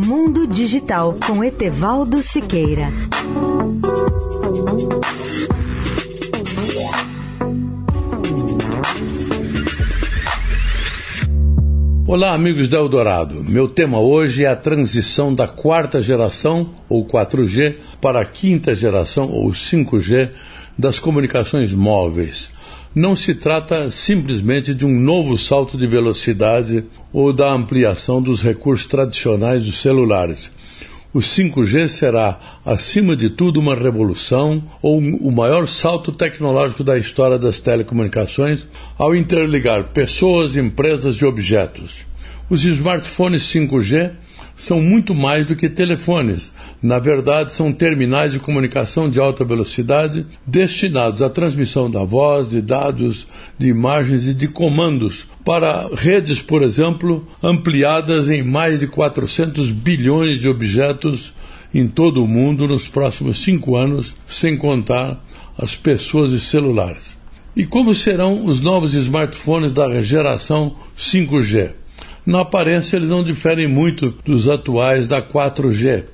Mundo Digital com Etevaldo Siqueira. Olá, amigos da Eldorado. Meu tema hoje é a transição da quarta geração, ou 4G, para a quinta geração, ou 5G, das comunicações móveis. Não se trata simplesmente de um novo salto de velocidade ou da ampliação dos recursos tradicionais dos celulares. O 5G será, acima de tudo, uma revolução ou o maior salto tecnológico da história das telecomunicações ao interligar pessoas, empresas e objetos. Os smartphones 5G são muito mais do que telefones. Na verdade, são terminais de comunicação de alta velocidade destinados à transmissão da voz, de dados, de imagens e de comandos para redes, por exemplo, ampliadas em mais de 400 bilhões de objetos em todo o mundo nos próximos cinco anos, sem contar as pessoas e celulares. E como serão os novos smartphones da geração 5G? Na aparência, eles não diferem muito dos atuais da 4G.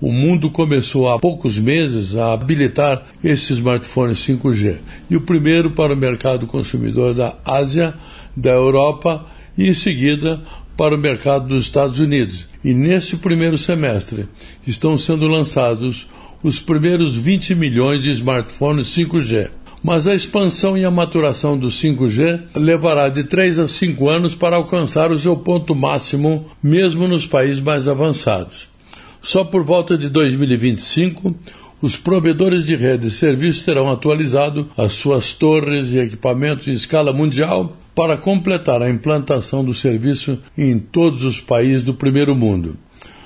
O mundo começou há poucos meses a habilitar esses smartphones 5G. E o primeiro para o mercado consumidor da Ásia, da Europa e em seguida para o mercado dos Estados Unidos. E nesse primeiro semestre estão sendo lançados os primeiros 20 milhões de smartphones 5G. Mas a expansão e a maturação do 5G levará de 3 a 5 anos para alcançar o seu ponto máximo, mesmo nos países mais avançados. Só por volta de 2025, os provedores de rede e serviços terão atualizado as suas torres e equipamentos em escala mundial para completar a implantação do serviço em todos os países do primeiro mundo.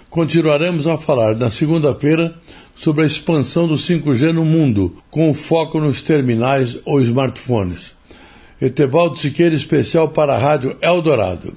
Continuaremos a falar na segunda-feira sobre a expansão do 5G no mundo, com foco nos terminais ou smartphones. Etevaldo Siqueira, especial para a Rádio Eldorado.